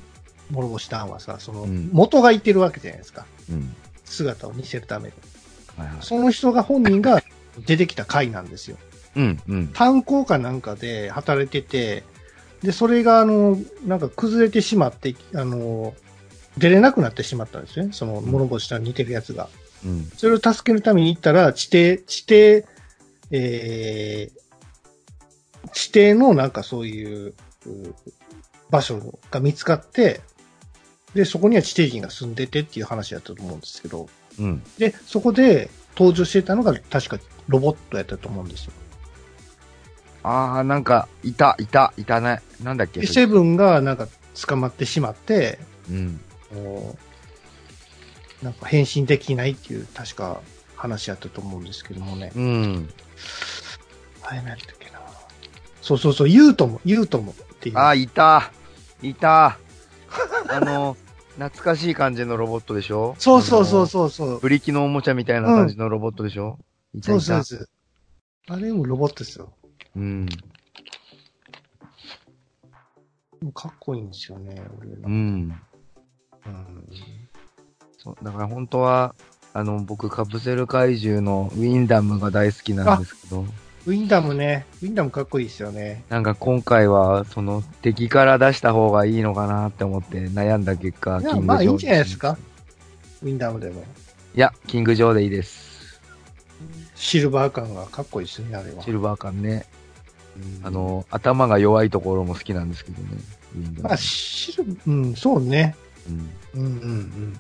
諸星団はさ、その、うん元がいてるわけじゃないですか。うん。姿を似せるために。はいはい。その人が本人が [laughs] 出てきた回なんですよ。うん、うん。炭鉱かなんかで働いてて、で、それが、あの、なんか崩れてしまって、あの、出れなくなってしまったんですよね。その、諸星さんに似てるやつが。うん。それを助けるために行ったら、地底、地底、えー、地底のなんかそういう、う場所が見つかって、で、そこには地底人が住んでてっていう話だったと思うんですけど、うん。で、そこで登場してたのが確かロボットやったと思うんですよ。あー、なんか、いた、いた、いたね。なんだっけ？セブンがなんか捕まってしまって、うん。こうなんか変身できないっていう確か話やったと思うんですけどもね。うん。あれなんだっけな。そうそうそう、ユートも、ユートもっていう。あー、いた。いた。あの、[laughs] 懐かしい感じのロボットでしょ？そうそうそうう。そうそう。ブリキのおもちゃみたいな感じのロボットでしょ、いたそういた。そうです。あれもロボットですよ。うん。かっこいいんですよね、俺うの。ん。うん。そうだから本当は、あの、僕、カプセル怪獣のウィンダムが大好きなんですけど、ウィンダムね。ウィンダムかっこいいですよね。なんか今回は、その、敵から出した方がいいのかなって思って悩んだ結果、いやキングジョーまあいいんじゃないですかウィンダムでも。いや、キングジョーでいいです。シルバー感がかっこいいですね、あれは。シルバー感ね。うんあ、の、頭が弱いところも好きなんですけどね。まあ、シル、うん、そうね。うん。うんうんうん。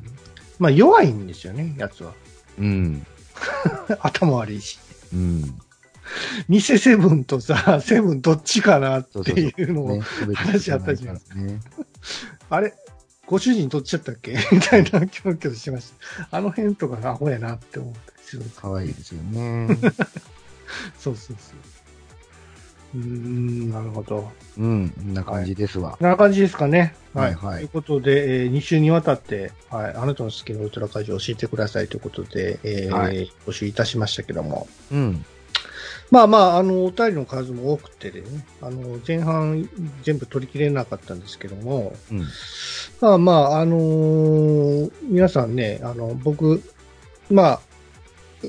まあ弱いんですよね、やつは。うん。[laughs] 頭悪いし。うん。偽セブンとさ、[laughs] セブンどっちかなっていうのを、ね、話あったじゃんね。あれ？ご主人どっちだったっけ？[laughs] みたいなキョロキョロしてました。あの辺とかがアホやなって思ったりする。可愛いですよね。そうそうそう。うーん、なるほど。うん。こんな感じですわ。こんな感じですかね。はいはいということで、えー2週にわたって、はい、あなたの好きなウルトラ怪獣を教えてくださいということで、えーはい募集いたしましたけども。うん。まあまあ、あの、お便りの数も多くてでね、あの、前半全部取り切れなかったんですけども、うん。まあまあ、あのー皆さんね、あの、僕、まあ、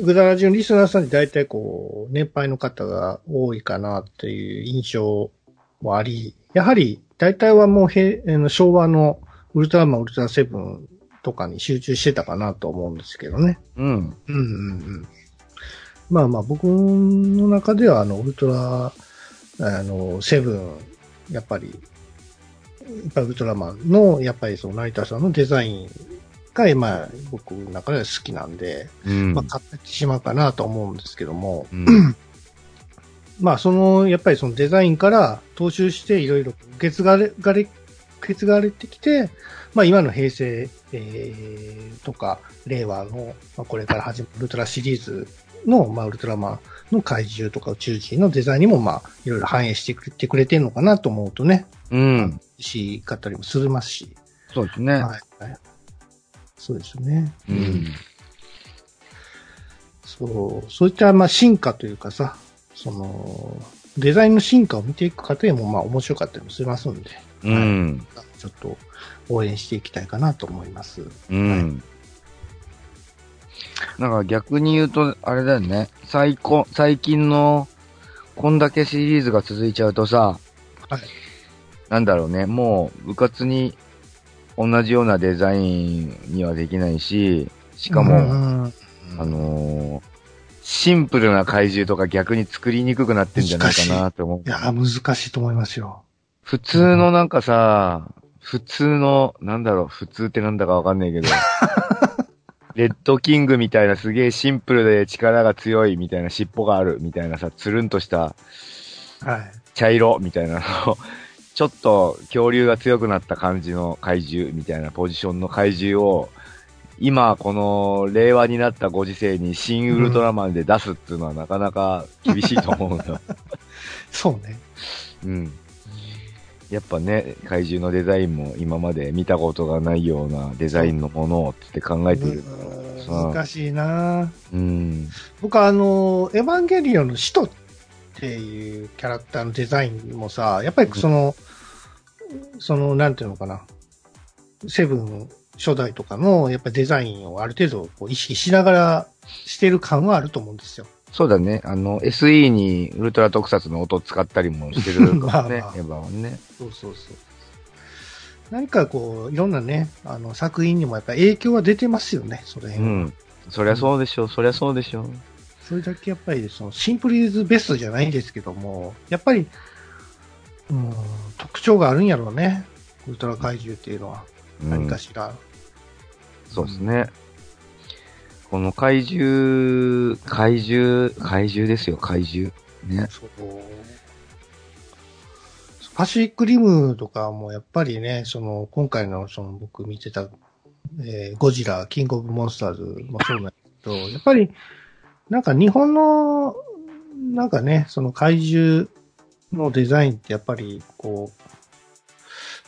グダラジのリスナーさんに大体こう、年配の方が多いかなっていう印象もあり、やはり大体はもうへあの昭和のウルトラマン、ウルトラセブンとかに集中してたかなと思うんですけどね。うん。うんうんうん。まあまあ僕の中ではあの、ウルトラ、あの、セブン、やっぱり、やっぱウルトラマンの、やっぱりその成田さんのデザインが、まあ僕の中では好きなんで、うん。まあ買ってしまうかなと思うんですけども、うん。[clears throat] まあその、やっぱりそのデザインから踏襲していろいろ受け継がれ、がれ、受け継がれてきて、まあ今の平成、えー、とか、令和の、まあこれから始まるウルトラシリーズの、まあウルトラマンの怪獣とか宇宙人のデザインにも、まあいろいろ反映してくれてくれてるのかなと思うとね、うん。嬉しかったりもするますし、そうですね。はい、はい。そうですよね。うん。そう、そういったまあ進化というかさ、その、デザインの進化を見ていく過程もまあ面白かったりもしますんで、うん。ちょっと応援していきたいかなと思います。うん。なんか逆に言うと、あれだよね。最高、最近の、こんだけシリーズが続いちゃうとさ、はい。なんだろうね、もう部活に同じようなデザインにはできないし、しかも、うんあのーシンプルな怪獣とか逆に作りにくくなってんじゃないかなと思うい。や、難しいと思いますよ。普通のなんかさ、普通の、なんだろう、普通ってなんだかわかんないけど、[laughs] レッドキングみたいなすげえシンプルで力が強いみたいな尻尾があるみたいなさ、つるんとしたはい。茶色みたいなのを、ちょっと恐竜が強くなった感じの怪獣みたいなポジションの怪獣を、今、この令和になったご時世に新ウルトラマンで出すっていうのはなかなか厳しいと思うんだ。[laughs] そうね。うん。やっぱね、怪獣のデザインも今まで見たことがないようなデザインのものをって考えてる。うん難しいなうん。僕はあの、エヴァンゲリオンの使徒っていうキャラクターのデザインもさ、やっぱりその、その、なんていうのかな。セブン初代とかの、やっぱりデザインをある程度こう意識しながらしてる感はあると思うんですよ。そうだね。あの、SE にウルトラ特撮の音使ったりもしてるからね、[laughs] まあまあエヴァはね。そうそうそう。何かこう、いろんなね、あの、作品にもやっぱ影響は出てますよね、それ、うん。そりゃそうでしょう、そりゃそうでしょう。それだけやっぱり、その、シンプルイズベストじゃないんですけども、やっぱり、うん、特徴があるんやろうね。ウルトラ怪獣っていうのは、うん何かしら。そうですね。この怪獣、怪獣、怪獣ですよ、怪獣。ね。そう。パシフィックリムとかもやっぱりね、その、今回のその僕見てた、えーゴジラ、キングオブモンスターズもそうなんですけど、やっぱり、なんか日本の、なんかね、その怪獣のデザインってやっぱり、こ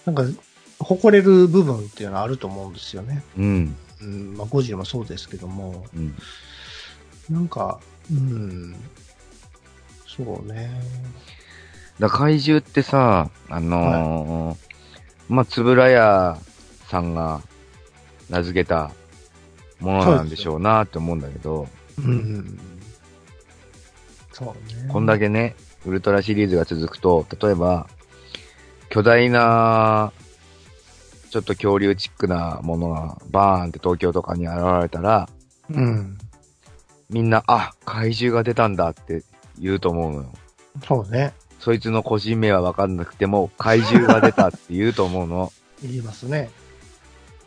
う、なんか、誇れる部分っていうのはあると思うんですよね。うん。うん、まあゴジラもそうですけども、うん。なんか、うん、そうね。だ怪獣ってさ、あのーまあ、つぶらやさんが名付けたものなんでしょうなって思うんだけど、うん。そうね。こん。だけね、ウルトラシリーズが続くと、例えば、巨大な、ちょっと恐竜チックなものがバーンって東京とかに現れたら、うん。みん。な、あ、怪獣が出たん。だって言うと思うのよ。そうね。そいつの個人名はわかん。なくても、怪獣が出たって言うと思うの。言いますね。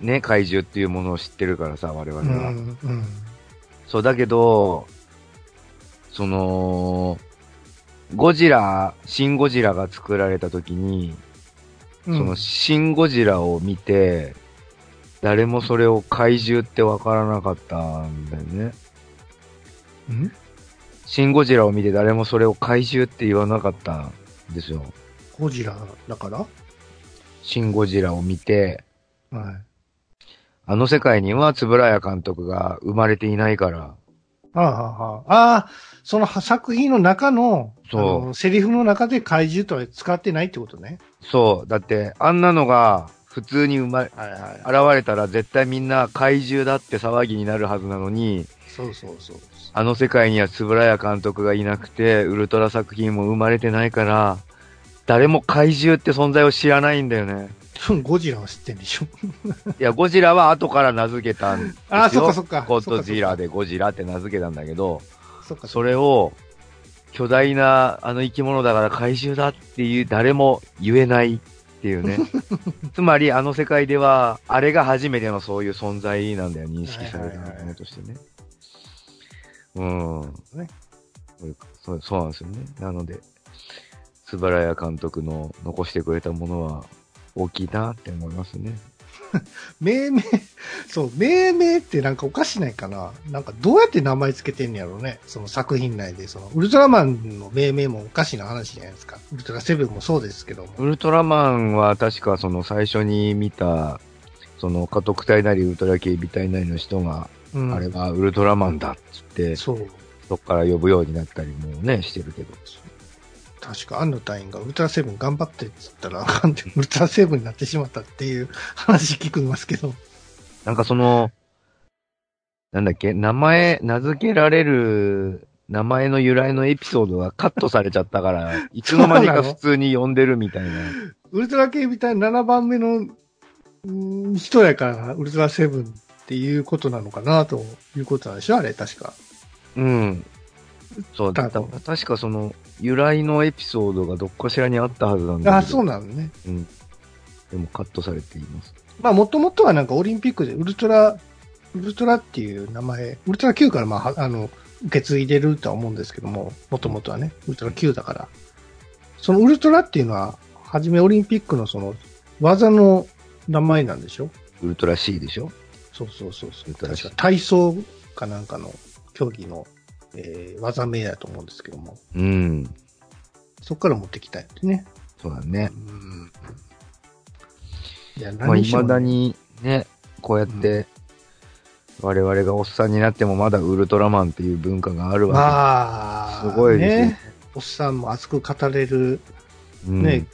ね、怪獣っていうものを知ってるからさ、我々はう。ん。うん。そう、だけど、その、ゴジラ、シン・ゴジラが作られた時に、うんその、シン・ゴジラを見て、誰もそれを怪獣ってわからなかったんだよね。うん？シン・ゴジラを見て誰もそれを怪獣って言わなかったんですよ。ゴジラだから？シン・ゴジラを見て、はい。あの世界には円谷監督が生まれていないから、ああ、ああ、ああ、その作品の中の、そうセリフの中で怪獣とは使ってないってことね。そう、だってあんなのが普通に生まれ、はいはい。現れたら絶対みんな怪獣だって騒ぎになるはずなのに、そうそうそう。あの世界には円谷監督がいなくて、ウルトラ作品も生まれてないから、誰も怪獣って存在を知らないんだよね。ゴジラは知ってんでしょ。いや、ゴジラは後から名付けたんですよ。ああ、そっかそっか。ゴッドジラで。でゴジラって名付けたんだけど、そっかそれを、巨大なあの生き物だから怪獣だっていう誰も言えないっていうね。[laughs] つまりあの世界では、あれが初めてのそういう存在なんだよ、認識されたものとしてね。うん。ねそうそうなんですよね。なので、素晴らや監督の残してくれたものは大きいなって思いますね。[laughs] 命名、そう、命名ってなんかおかしないかな。なんかどうやって名前つけてんやろうね。その作品内で。その、ウルトラマンの命名もおかしな話じゃないですか。ウルトラセブンもそうですけども。ウルトラマンは確かその最初に見た、その家督隊なりウルトラ警備隊なりの人がうんあれはウルトラマンだっつって、そう。そっから呼ぶようになったりもね、してるけど。確か、安野隊員がウルトラセブン頑張ってって言ったら、あかんでウルトラセブンになってしまったっていう [laughs] 話聞くんますけど。なんかその、なんだっけ、名前、名付けられる名前の由来のエピソードがカットされちゃったから、[laughs] いつの間にか普通に呼んでるみたいな。ウルトラ系みたいな7番目のうん人やから、ウルトラセブンっていうことなのかな、ということなんでしょあれ、確か。うん。そう、確かその、由来のエピソードがどっかしらにあったはずなんだけど。あ、そうなのね。うん。でもカットされています。まあ、もともとはなんかオリンピックでウルトラ、ウルトラっていう名前、ウルトラ Q からまあ、はあの、受け継いでるとは思うんですけども、もともとはね、ウルトラ Q だから。そのウルトラっていうのは、はじめオリンピックのその、技の名前なんでしょ？ウルトラ C でしょ？そうそうそうそう。確か体操かなんかの競技の、えー技名だと思うんですけども、うん。そこから持ってきたんですね。そうだね。うん。いや、まあ、何しろ未だにね、こうやって、我々がおっさんになってもまだウルトラマンっていう文化があるわまあ、け。すごいですよ。ね。おっさんも熱く語れる、うん、ね、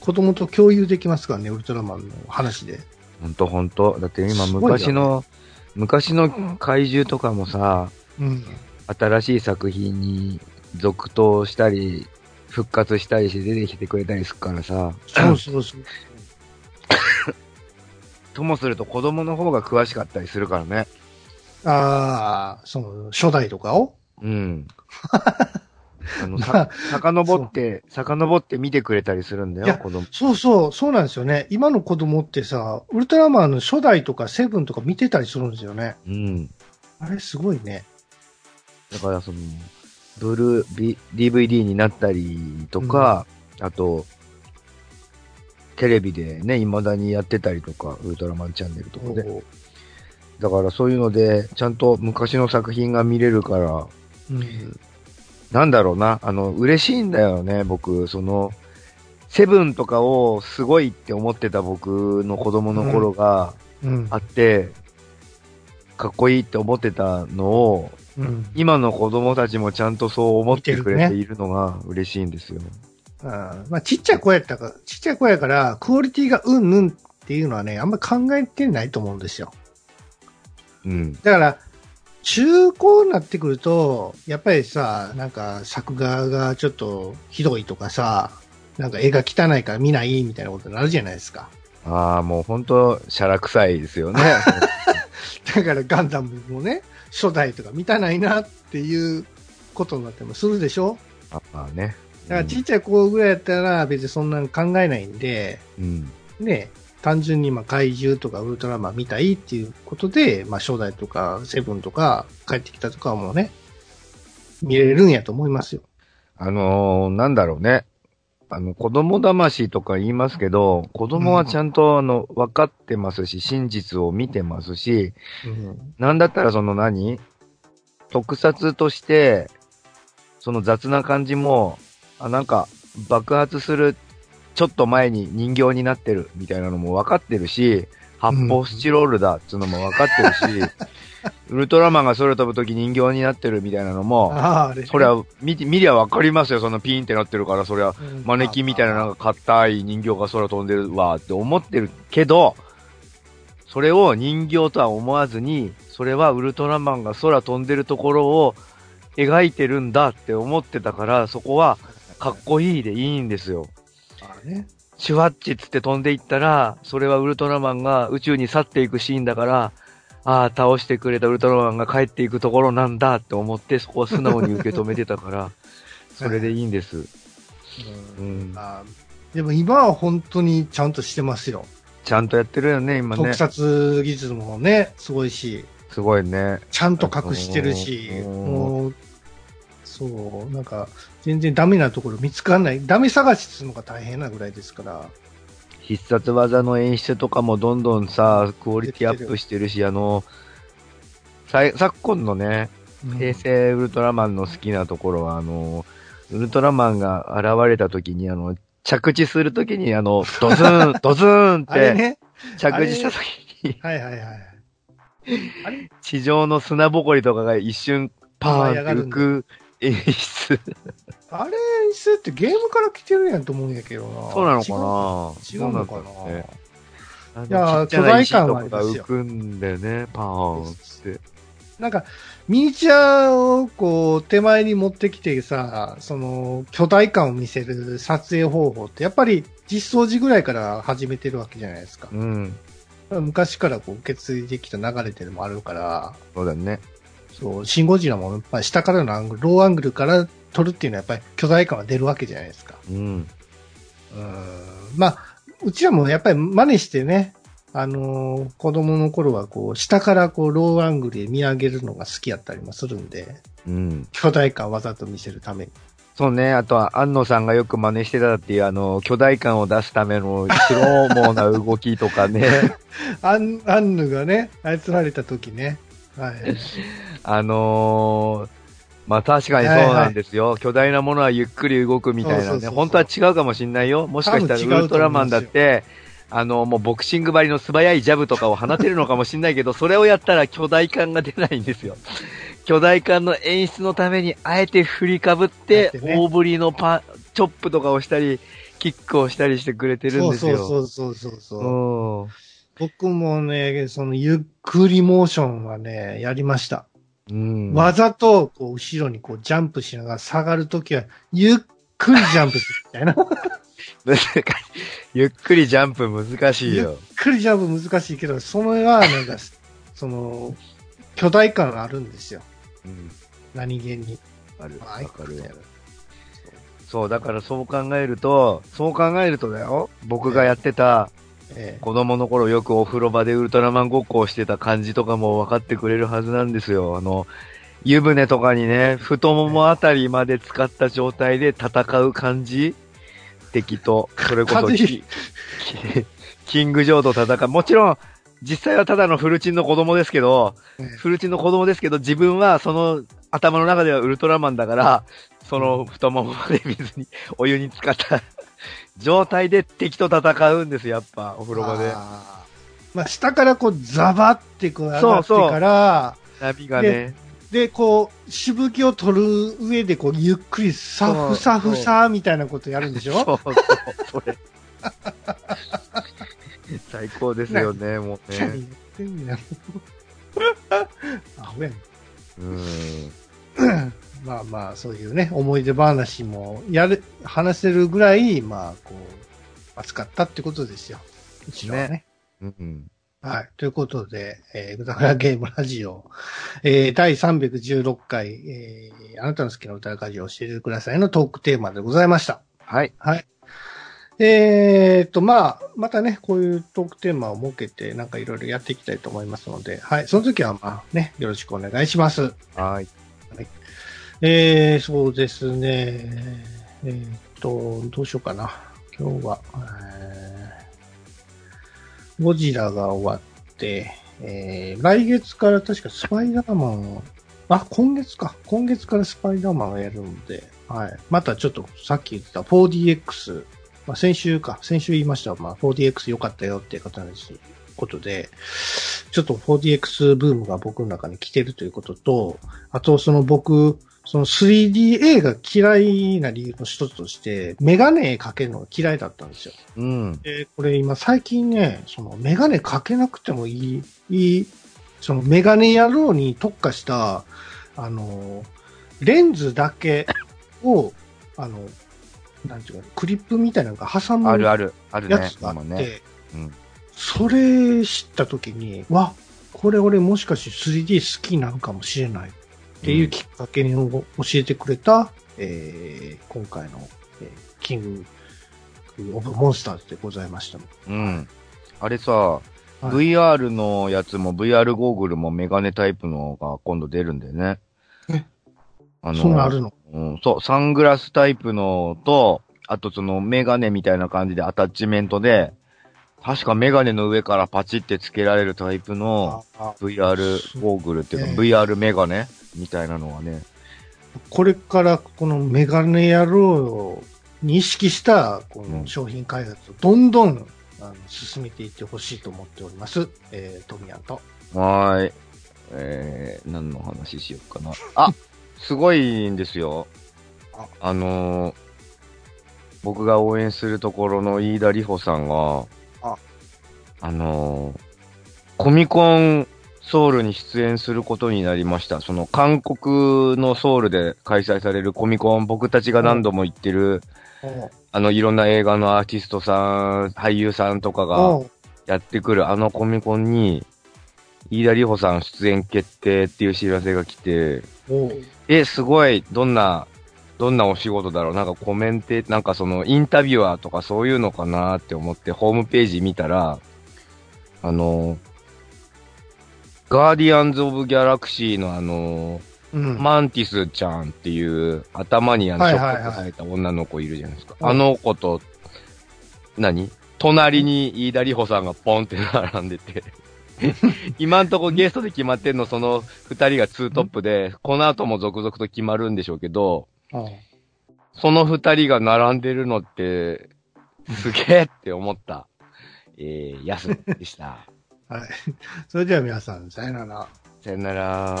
子供と共有できますからね、ウルトラマンの話で。ほんとほんと。だって今昔の、昔の怪獣とかもさ、うん。新しい作品に続投したり、復活したりして出てきてくれたりするからさ、そうそうそう。[laughs] ともすると子供の方が詳しかったりするからね。ああ、その、初代とかを？うん。[laughs] あの、まさあ、遡って、遡って見てくれたりするんだよ、子供。そうそう、そうなんですよね。今の子供ってさ、ウルトラマンの初代とかセブンとか見てたりするんですよね。うん。あれすごいね。だからその、ブルー、B、DVD になったりとか、あと、テレビでね、未だにやってたりとか、ウルトラマンチャンネルとかで。だからそういうので、ちゃんと昔の作品が見れるから、うん。なんだろうな、あの、嬉しいんだよね、僕、その、セブンとかをすごいって思ってた僕の子供の頃がうん。あって、かっこいいって思ってたのを、うん。今の子供たちもちゃんとそう思ってくれ見ているのが嬉しいんですよ。あーまあ、ちっちゃい子やったから、ちっちゃい子やから、クオリティがうんぬんっていうのはね、あんまり考えてないと思うんですよ。うん。だから、中高になってくると、やっぱりさ、なんか作画がちょっとひどいとかさ、なんか絵が汚いから見ないみたいなことになるじゃないですか。ああ、もう本当シャラ臭いですよね。[laughs] だからガンダムもね、初代とか見たないなっていうことになってもするでしょ？あまあね。だからちっちゃい子ぐらいやったら別にそんなの考えないんで、うん。ね、単純にまあ怪獣とかウルトラマン見たいっていうことで、まあ初代とかセブンとか帰ってきたとかもね、見れるんやと思いますよ。あのーなんだろうね。あの、子供騙しとか言いますけど、子供はちゃんと、あの、分かってますし、真実を見てますし、うん。なんだったらその何？特撮として、その雑な感じも、あ、なんか、爆発する、ちょっと前に人形になってるみたいなのも分かってるし、発泡スチロールだっていうのも分かってるし、[laughs] ウルトラマンが空飛ぶとき人形になってるみたいなのも、ああ、あれ、ね。そりゃ、見て、見りゃ分かりますよ、そのピーンってなってるから、そりゃ、うん、マネキンみたいななんか硬い人形が空飛んでるわって思ってるけど、それを人形とは思わずに、それはウルトラマンが空飛んでるところを描いてるんだって思ってたから、そこはかっこいいでいいんですよ。ああね。シュワッチっつって飛んでいったら、それはウルトラマンが宇宙に去っていくシーンだから、ああ、倒してくれたウルトラマンが帰っていくところなんだって思って、そこは素直に受け止めてたから、[laughs] それでいいんです。うん。ああでも今は本当にちゃんとしてますよ。ちゃんとやってるよね、今ね特。撮技術もね、すごいし、すごいね。ちゃんと隠してるし、うんもう、そう、なんか、全然ダメなところ見つからない。ダメ探しするのが大変なぐらいですから。必殺技の演出とかもどんどんさ、クオリティアップしてるし、あの、昨今のね、うん平成ウルトラマンの好きなところは、あの、ウルトラマンが現れた時に、あの、着地するときに、あの、ドズーン、[laughs] ドズーンって、ね。着地したときに、はいはいはい。地上の砂ぼこりとかが一瞬パーンって浮く演出。あれ、演出ってゲームから来てるやんと思うんやけどな。そうなのかな？違う違うのかな？ねいや巨大感はありますよ浮くんでね、パーンって。なんか、ミニチュアをこう、手前に持ってきてさ、その、巨大感を見せる撮影方法って、やっぱり実装時ぐらいから始めてるわけじゃないですか。うん。昔からこう受け継いできた流れてるのもあるから、そうだね。そう、シンゴジラもやっぱり下からのアングル、ローアングルから撮るっていうのはやっぱり巨大感は出るわけじゃないですか。うん。うん。まあ、うちらもやっぱり真似してね、あのー子供の頃はこう、下からこう、ローアングルで見上げるのが好きやったりもするんで、うん。巨大感わざと見せるために。そうね。あとは、安野さんがよく真似してたっていう、あの、巨大感を出すためのスローモーな動きとかね。[laughs] アン、アンヌがね、操られた時ね。はい。[laughs] あのー、まあ確かにそうなんですよ。巨大なものはゆっくり動くみたいなね。そうそうそうそう本当は違うかもしんないよ。もしかしたらウルトラマンだって、あの、もうボクシング張りの素早いジャブとかを放てるのかもしんないけど、それをやったら巨大感が出ないんですよ。巨大感の演出のために、あえて振りかぶって、大振りのパ、チョップとかをしたり、キックをしたりしてくれてるんですよ。そうそうそうそうそう。うん僕もね、そのゆっくりモーションはね、やりました。うん。わざと、こう、後ろにこう、ジャンプしながら下がるときは、ゆっくりジャンプするみたいな。ゆっ難しいゆっくりジャンプ難しいよ。くりジャンプ難しいけど、それは、なんか、その、巨大感あるんですよ。うん。何気に。ある。あわかるよや。るそう、だからそう考えると、そう考えるとだよ、僕がやってた、ええ子供の頃よくお風呂場でウルトラマンごっこをしてた感じとかも分かってくれるはずなんですよ。あの、湯船とかにね、太ももあたりまで使った状態で戦う感じ敵と、それこそキ、ングジョーと戦う。もちろん、実際はただのフルチンの子供ですけど、ええフルチンの子供ですけど、自分はその頭の中ではウルトラマンだから、その太ももまで水に、お湯に浸かった状態で敵と戦うんです、やっぱ、お風呂場で。あーまあ、下からこう、ザバってこう上がってそうそうから、波がね、で、こう、しぶきを取る上で、こう、ゆっくりサフサフサみたいなことやるんでしょ？そうそう、それ。[laughs] 最高ですよね、もう何ね。言ってんねん。[laughs] アホやん。うん。[laughs] まあまあ、そういうね、思い出話も、やる、話せるぐらい、まあ、こう、熱かったってことですよ。うちらはね。うん。はい。ということで、えー、ぐだぐだゲームラジオ、えー、第316回、えー、あなたの好きな歌ラジオを教えてくださいのトークテーマでございました。はい。はい。えーっと、まあ、またね、こういうトークテーマを設けて、なんかいろいろやっていきたいと思いますので、はい。その時は、まあね、よろしくお願いします。はい。えー、そうですね。えーっと、どうしようかな。今日は、えーゴジラが終わって、えー、来月から確かスパイダーマンを、あ、今月か。今月からスパイダーマンをやるので、はい。またちょっとさっき言ってた 4DX、まあ、先週か、先週言いましたまあ、4DX 良かったよっていう方です。ことで、ちょっと 4DX ブームが僕の中に来てるということと、あとその僕、その 3D が嫌いな理由の一つとして、メガネかけるのが嫌いだったんですよ。うん。で、これ今最近ね、そのメガネかけなくてもいい、いい、そのメガネ野郎に特化した、あの、レンズだけを、あの、なんていうか、クリップみたいなのが挟むあるある、あるねやつ。があって、今ね。うんそれ知ったときに、わ、これ俺もしかして 3D 好きなのかもしれないっていうきっかけを教えてくれた、えー今回の、えーキングオブモンスターズでございました。うん。あれさ、はい VR のやつも VR ゴーグルもメガネタイプのが今度出るんだよね。え？あそんなあるの？うん、そう、サングラスタイプのと、あとそのメガネみたいな感じでアタッチメントで、確かメガネの上からパチってつけられるタイプのあ VR ゴーグルっていうかええ VR メガネみたいなのはね。これからこのメガネ野郎を認識したこの商品開発をどんどんあの進めていってほしいと思っております。えー、トミヤンと。はーい。えー、何の話しようかな。あすごいんですよ。ああのー、僕が応援するところの飯田里穂さんが、ああのー、コミコンソウルに出演することになりました。その韓国のソウルで開催されるコミコン、僕たちが何度も行ってる、おあのいろんな映画のアーティストさん、俳優さんとかがおやってくるあのコミコンに、飯田里穂さん出演決定っていう知らせが来て、おえ、すごい、どんな、どんなお仕事だろう。なんかコメンテ、なんかそのインタビュアーとかそういうのかなって思ってホームページ見たら、あの、ガーディアンズ・オブ・ギャラクシーのあの、うん。マンティスちゃんっていう頭にあの、ショックされた女の子いるじゃないですか。うんあの子と、何？隣に飯田里穂さんがポンって並んでて。[laughs] 今んとこゲストで決まってんの、その二人がツートップで、この後も続々と決まるんでしょうけど、おその二人が並んでるのって、すげえって思った、えー、やすでした。はい。[laughs] それでは皆さん、さよなら。さよなら。